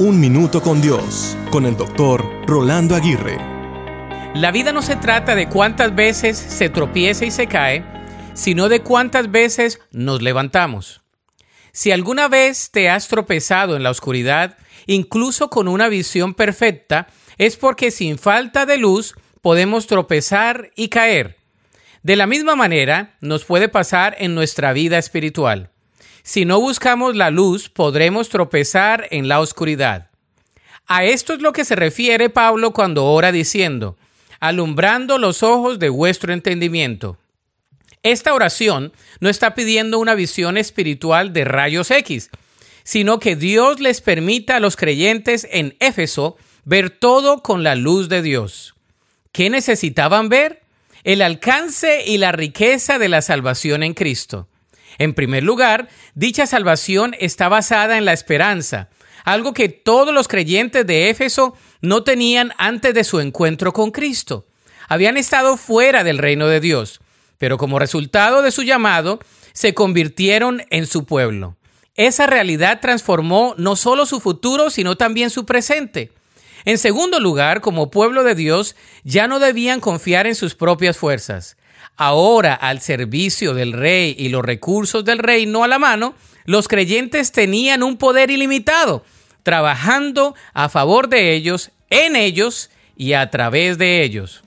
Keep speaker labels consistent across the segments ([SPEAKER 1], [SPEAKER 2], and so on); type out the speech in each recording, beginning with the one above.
[SPEAKER 1] Un Minuto con Dios, con el doctor Rolando Aguirre.
[SPEAKER 2] La vida no se trata de cuántas veces se tropieza y se cae, sino de cuántas veces nos levantamos. Si alguna vez te has tropezado en la oscuridad, incluso con una visión perfecta, es porque sin falta de luz podemos tropezar y caer. De la misma manera, nos puede pasar en nuestra vida espiritual. Si no buscamos la luz, podremos tropezar en la oscuridad. A esto es lo que se refiere Pablo cuando ora diciendo, alumbrando los ojos de vuestro entendimiento. Esta oración no está pidiendo una visión espiritual de rayos X, sino que Dios les permita a los creyentes en Éfeso ver todo con la luz de Dios. ¿Qué necesitaban ver? El alcance y la riqueza de la salvación en Cristo. En primer lugar, dicha salvación está basada en la esperanza, algo que todos los creyentes de Éfeso no tenían antes de su encuentro con Cristo. Habían estado fuera del reino de Dios, pero como resultado de su llamado, se convirtieron en su pueblo. Esa realidad transformó no solo su futuro, sino también su presente. En segundo lugar, como pueblo de Dios, ya no debían confiar en sus propias fuerzas ahora al servicio del rey y los recursos del reino a la mano, los creyentes tenían un poder ilimitado, trabajando a favor de ellos, en ellos y a través de ellos.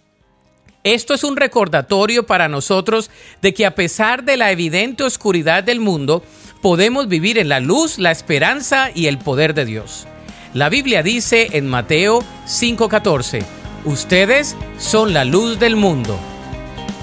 [SPEAKER 2] Esto es un recordatorio para nosotros de que a pesar de la evidente oscuridad del mundo, podemos vivir en la luz, la esperanza y el poder de Dios. La Biblia dice en Mateo 5:14, ustedes son la luz del mundo.